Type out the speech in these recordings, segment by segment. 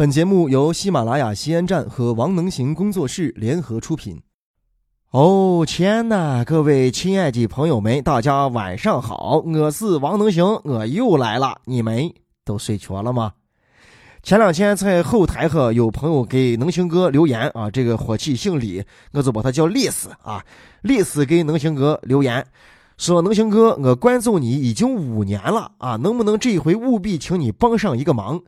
本节目由喜马拉雅西安站和王能行工作室联合出品。哦天呐，各位亲爱的朋友们，大家晚上好，我是王能行，我又来了。你们都睡着了吗？前两天在后台和有朋友给能行哥留言啊，这个伙计姓李，我就把他叫李斯啊。李斯给能行哥留言说：“能行哥，我关注你已经五年了啊，能不能这一回务必请你帮上一个忙？”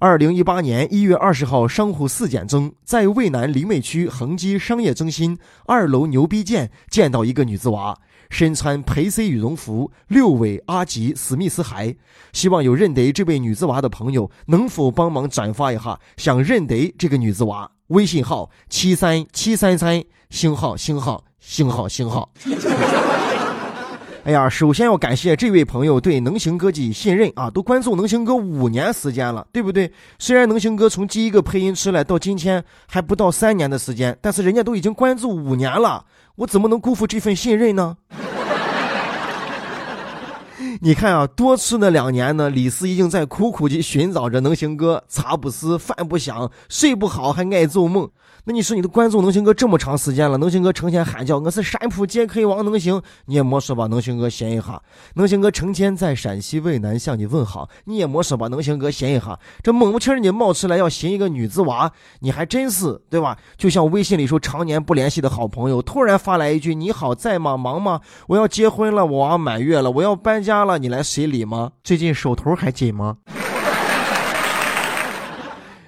二零一八年一月二十号商户四点钟，在渭南临渭区恒基商业中心二楼牛逼店见到一个女子娃，身穿培 C 羽绒服，六尾阿吉史密斯鞋。希望有认得这位女子娃的朋友，能否帮忙转发一下？想认得这个女子娃，微信号七三七三三星号星号星号星号。哎呀，首先要感谢这位朋友对能行哥的信任啊，都关注能行哥五年时间了，对不对？虽然能行哥从第一个配音出来到今天还不到三年的时间，但是人家都已经关注五年了，我怎么能辜负这份信任呢？你看啊，多次那两年呢，李斯已经在苦苦的寻找着能行哥，茶不思，饭不想，睡不好，还爱做梦。那你说你都关注能行哥这么长时间了，能行哥成天喊叫我是山浦杰克王能行，你也没说把能行哥闲一下。能行哥成天在陕西渭南向你问好，你也没说把能行哥闲一下。这猛不气儿你冒出来要寻一个女子娃，你还真是对吧？就像微信里说常年不联系的好朋友，突然发来一句你好在吗？忙吗？我要结婚了，我娃满月了，我要搬家了，你来随礼吗？最近手头还紧吗？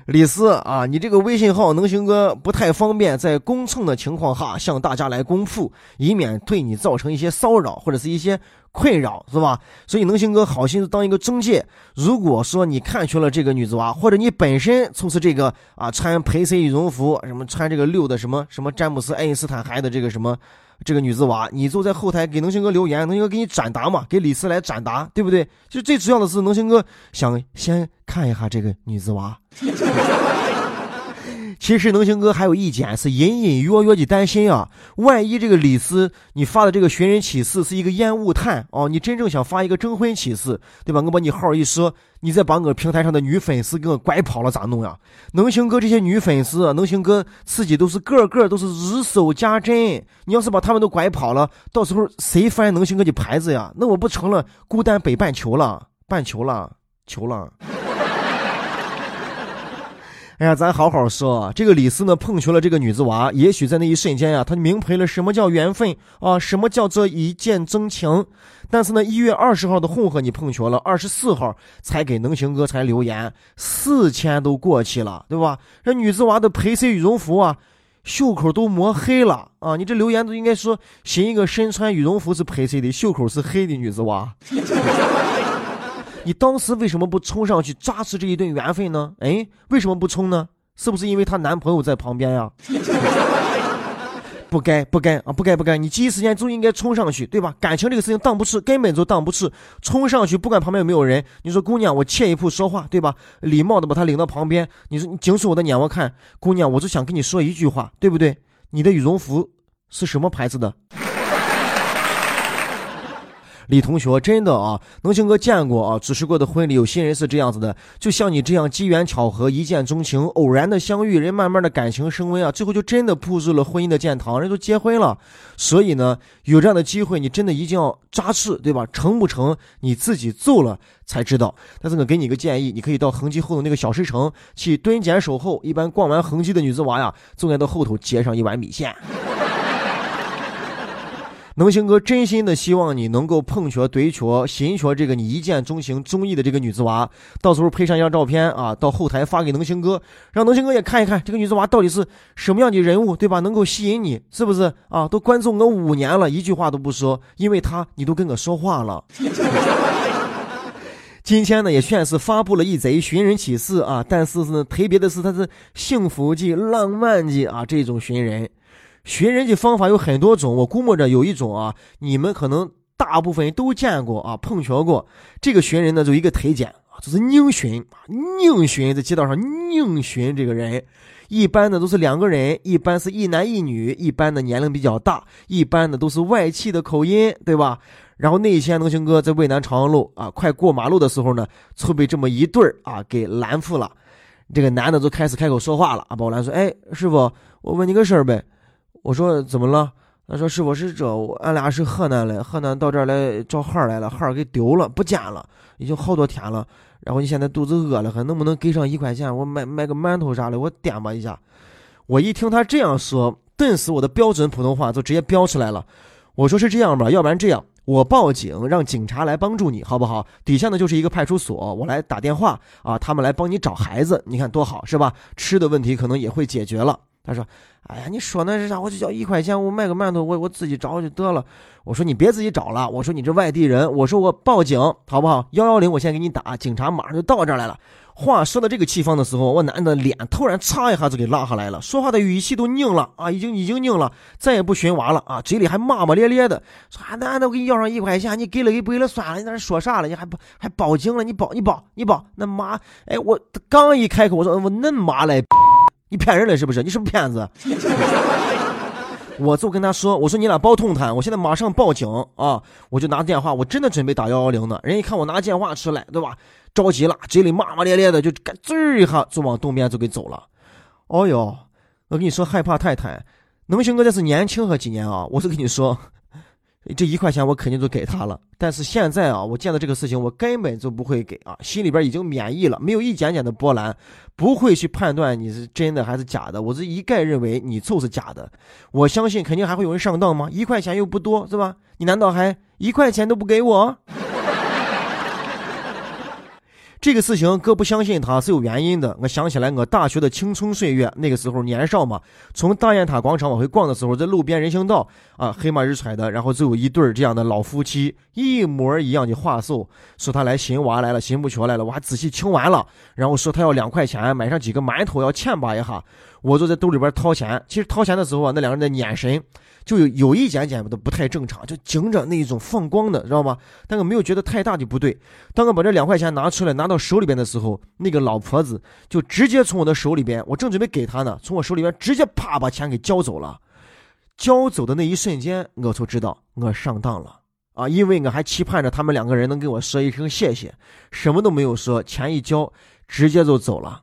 李斯啊，你这个微信号能行哥不太方便在公称的情况下向大家来公布，以免对你造成一些骚扰或者是一些困扰，是吧？所以能行哥好心当一个中介。如果说你看缺了这个女子娃，或者你本身就是这个啊穿培 C 羽绒服，什么穿这个六的什么什么詹姆斯爱因斯坦孩的这个什么这个女子娃，你坐在后台给能行哥留言，能行哥给你转达嘛，给李四来转达，对不对？就最主要的是能行哥想先看一下这个女子娃。其实能行哥还有一点是隐隐约约的担心啊，万一这个李斯你发的这个寻人启事是一个烟雾弹哦，你真正想发一个征婚启事，对吧？我把你号一说，你再把我平台上的女粉丝给我拐跑了咋弄呀？能行哥这些女粉丝，能行哥自己都是个个都是如手家珍，你要是把他们都拐跑了，到时候谁翻能行哥的牌子呀？那我不成了孤单北半球了，半球了，球了。哎呀，咱好好说。这个李斯呢，碰巧了这个女子娃，也许在那一瞬间呀，他明白了什么叫缘分啊，什么叫做一见钟情。但是呢，一月二十号的混合你碰巧了，二十四号才给能行哥才留言，四天都过去了，对吧？这女子娃的培 C 羽绒服啊，袖口都磨黑了啊！你这留言都应该说，寻一个身穿羽绒服是培 C 的，袖口是黑的女子娃。你当时为什么不冲上去抓住这一顿缘分呢？哎，为什么不冲呢？是不是因为她男朋友在旁边呀？不该，不该啊，不该，不该！你第一时间就应该冲上去，对吧？感情这个事情挡不住，根本就挡不住。冲上去，不管旁边有没有人，你说姑娘，我切一步说话，对吧？礼貌的把她领到旁边。你说你紧锁我的眼，我看，姑娘，我就想跟你说一句话，对不对？你的羽绒服是什么牌子的？李同学，真的啊，能行哥见过啊，主持过的婚礼有新人是这样子的，就像你这样机缘巧合、一见钟情、偶然的相遇，人慢慢的感情升温啊，最后就真的步入了婚姻的殿堂，人都结婚了。所以呢，有这样的机会，你真的一定要扎实，对吧？成不成你自己做了才知道。但是我给你个建议，你可以到恒基后头那个小石城去蹲点守候，一般逛完恒基的女子娃呀，总该到后头接上一碗米线。能行哥真心的希望你能够碰巧对巧寻巧这个你一见钟情中意的这个女子娃，到时候配上一张照片啊，到后台发给能行哥，让能行哥也看一看这个女子娃到底是什么样的人物，对吧？能够吸引你，是不是啊？都关注我五年了，一句话都不说，因为她你都跟我说话了。今天呢也算是发布了一贼寻人启事啊，但是呢特别的是他是幸福的、浪漫的啊这种寻人。寻人的方法有很多种，我估摸着有一种啊，你们可能大部分都见过啊，碰巧过。这个寻人呢，就一个推荐啊，就是宁寻啊，宁寻在街道上宁寻这个人，一般的都是两个人，一般是一男一女，一般的年龄比较大，一般的都是外企的口音，对吧？然后那天能行哥在渭南朝阳路啊，快过马路的时候呢，就被这么一对儿啊给拦住了。这个男的就开始开口说话了啊！宝兰说：“哎，师傅，我问你个事儿呗。”我说：“怎么了？”他说：“师傅是这，俺俩是河南的，河南到这儿来找孩儿来了，孩儿给丢了，不见了，已经好多天了。然后你现在肚子饿了，还能不能给上一块钱，我买买个馒头啥的，我垫吧一下。”我一听他这样说，顿时我的标准普通话就直接飙出来了。我说：“是这样吧，要不然这样。”我报警，让警察来帮助你，好不好？底下呢就是一个派出所，我来打电话啊，他们来帮你找孩子，你看多好，是吧？吃的问题可能也会解决了。他说：“哎呀，你说那是啥？我就交一块钱，我买个馒头，我我自己找就得了。”我说：“你别自己找了，我说你这外地人，我说我报警，好不好？幺幺零，我先给你打，警察马上就到这儿来了。”话说到这个地方的时候，我男的脸突然嚓一下子给拉下来了，说话的语气都拧了啊，已经已经拧了，再也不寻娃了啊，嘴里还骂骂咧咧的，说啊男的我给你要上一块钱，你给了给不给了算了，你在那说啥了？你还不还报警了？你报你报你报，那妈，哎，我刚一开口，我说我恁妈来，你骗人了是不是？你是不是骗子？我就跟他说：“我说你俩包通谈，我现在马上报警啊！我就拿电话，我真的准备打幺幺零呢。人一看我拿电话出来，对吧？着急了，嘴里骂骂咧咧的，就干滋一下就往东边就给走了。哦哟，我跟你说，害怕太太，能行哥这是年轻和几年啊？我是跟你说。”这一块钱我肯定就给他了，但是现在啊，我见到这个事情，我根本就不会给啊，心里边已经免疫了，没有一点点的波澜，不会去判断你是真的还是假的，我是一概认为你就是假的。我相信肯定还会有人上当吗？一块钱又不多，是吧？你难道还一块钱都不给我？这个事情哥不相信他是有原因的。我想起来我大学的青春岁月，那个时候年少嘛，从大雁塔广场往回逛的时候，在路边人行道啊，黑马日揣的，然后就有一对这样的老夫妻，一模一样的话术，说他来寻娃来了，寻不着来了。我还仔细听完了，然后说他要两块钱买上几个馒头，要欠吧一下。我就在兜里边掏钱，其实掏钱的时候啊，那两个人的眼神。就有有一点点的不太正常，就盯着那一种放光的，知道吗？但我没有觉得太大的不对。当我把这两块钱拿出来，拿到手里边的时候，那个老婆子就直接从我的手里边，我正准备给她呢，从我手里边直接啪把钱给交走了。交走的那一瞬间，我就知道我上当了啊！因为我还期盼着他们两个人能跟我说一声谢谢，什么都没有说，钱一交，直接就走了。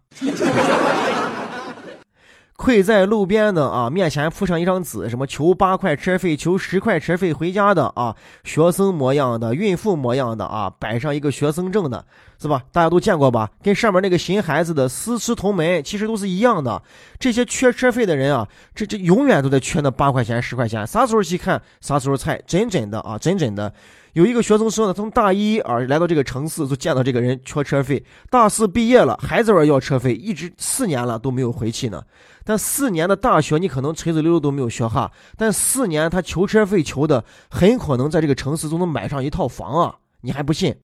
跪在路边的啊，面前铺上一张纸，什么求八块车费，求十块车费回家的啊，学生模样的，孕妇模样的啊，摆上一个学生证的，是吧？大家都见过吧？跟上面那个寻孩子的私吃同门，其实都是一样的。这些缺车费的人啊，这这永远都在缺那八块钱、十块钱，啥时候去看，啥时候菜，真真的啊，真真的。有一个学生说呢，从大一啊来到这个城市就见到这个人缺车费，大四毕业了还在这要车费，一直四年了都没有回去呢。但四年的大学你可能垂直溜溜都没有学哈，但四年他求车费求的很可能在这个城市都能买上一套房啊，你还不信？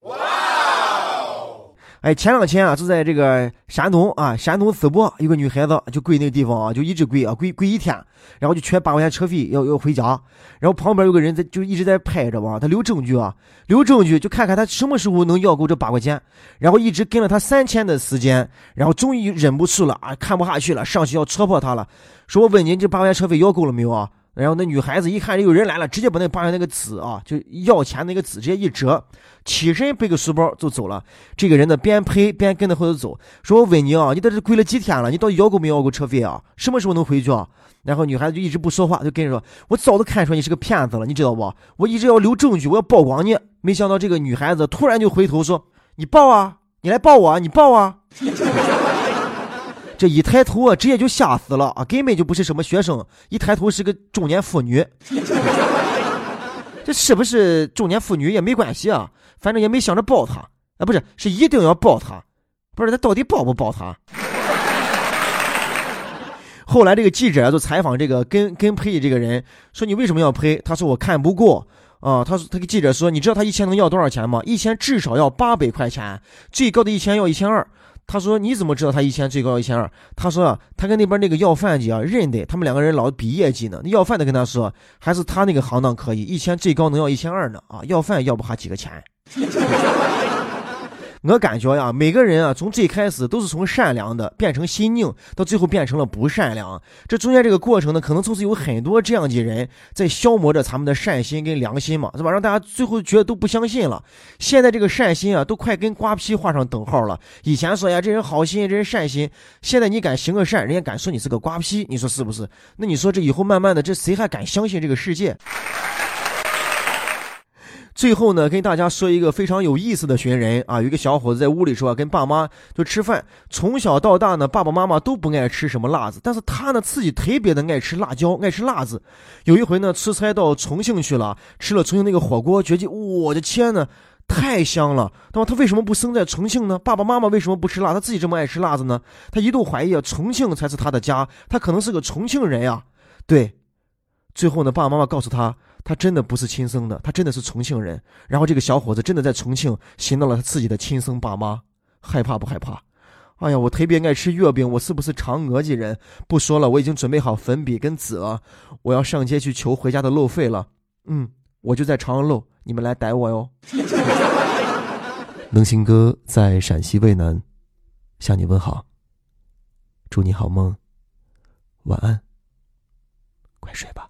哎，前两天啊，就在这个山东啊，山东淄博，有个女孩子就跪那个地方啊，就一直跪啊，跪跪一天，然后就缺八块钱车费要要回家，然后旁边有个人在就一直在拍着吧，他留证据啊，留证据就看看他什么时候能要够这八块钱，然后一直跟了他三天的时间，然后终于忍不住了啊，看不下去了，上去要戳破他了，说我问您，这八块钱车费要够了没有啊？然后那女孩子一看有人来了，直接把那八块那个纸啊，就要钱那个纸直接一折，起身背个书包就走了。这个人呢边呸边跟着后头走，说我问你啊，你在这跪了几天了？你到底要够没要够车费啊？什么时候能回去啊？然后女孩子就一直不说话，就跟着说，我早都看出来你是个骗子了，你知道不？我一直要留证据，我要曝光你。没想到这个女孩子突然就回头说，你报啊，你来报我啊，你报啊。这一抬头啊，直接就吓死了啊！根本就不是什么学生，一抬头是个中年妇女。这是不是中年妇女也没关系啊，反正也没想着抱他啊，不是，是一定要抱他，不是他到底抱不抱他？后来这个记者就采访这个跟跟陪这个人，说你为什么要陪？他说我看不过啊。他说他给记者说，你知道他一千能要多少钱吗？一千至少要八百块钱，最高的一千要一千二。他说：“你怎么知道他一千最高一千二？”他说：“啊他跟那边那个要饭去啊认得，他们两个人老比业绩呢。要饭的跟他说，还是他那个行当可以，一千最高能要一千二呢啊！要饭要不下几个钱。”我感觉呀，每个人啊，从最开始都是从善良的变成心硬，到最后变成了不善良。这中间这个过程呢，可能就是有很多这样的人在消磨着咱们的善心跟良心嘛，是吧？让大家最后觉得都不相信了。现在这个善心啊，都快跟瓜皮画上等号了。以前说呀，这人好心，这人善心。现在你敢行个善，人家敢说你是个瓜皮，你说是不是？那你说这以后慢慢的，这谁还敢相信这个世界？最后呢，跟大家说一个非常有意思的寻人啊，有一个小伙子在屋里说，跟爸妈就吃饭，从小到大呢，爸爸妈妈都不爱吃什么辣子，但是他呢自己特别的爱吃辣椒，爱吃辣子。有一回呢，出差到重庆去了，吃了重庆那个火锅，觉得我的天呐，太香了。那么他为什么不生在重庆呢？爸爸妈妈为什么不吃辣？他自己这么爱吃辣子呢？他一度怀疑啊，重庆才是他的家，他可能是个重庆人呀。对，最后呢，爸爸妈妈告诉他。他真的不是亲生的，他真的是重庆人。然后这个小伙子真的在重庆寻到了他自己的亲生爸妈，害怕不害怕？哎呀，我特别爱吃月饼，我是不是长额济人？不说了，我已经准备好粉笔跟纸了，我要上街去求回家的路费了。嗯，我就在长安路，你们来逮我哟。能行哥在陕西渭南向你问好，祝你好梦，晚安，快睡吧。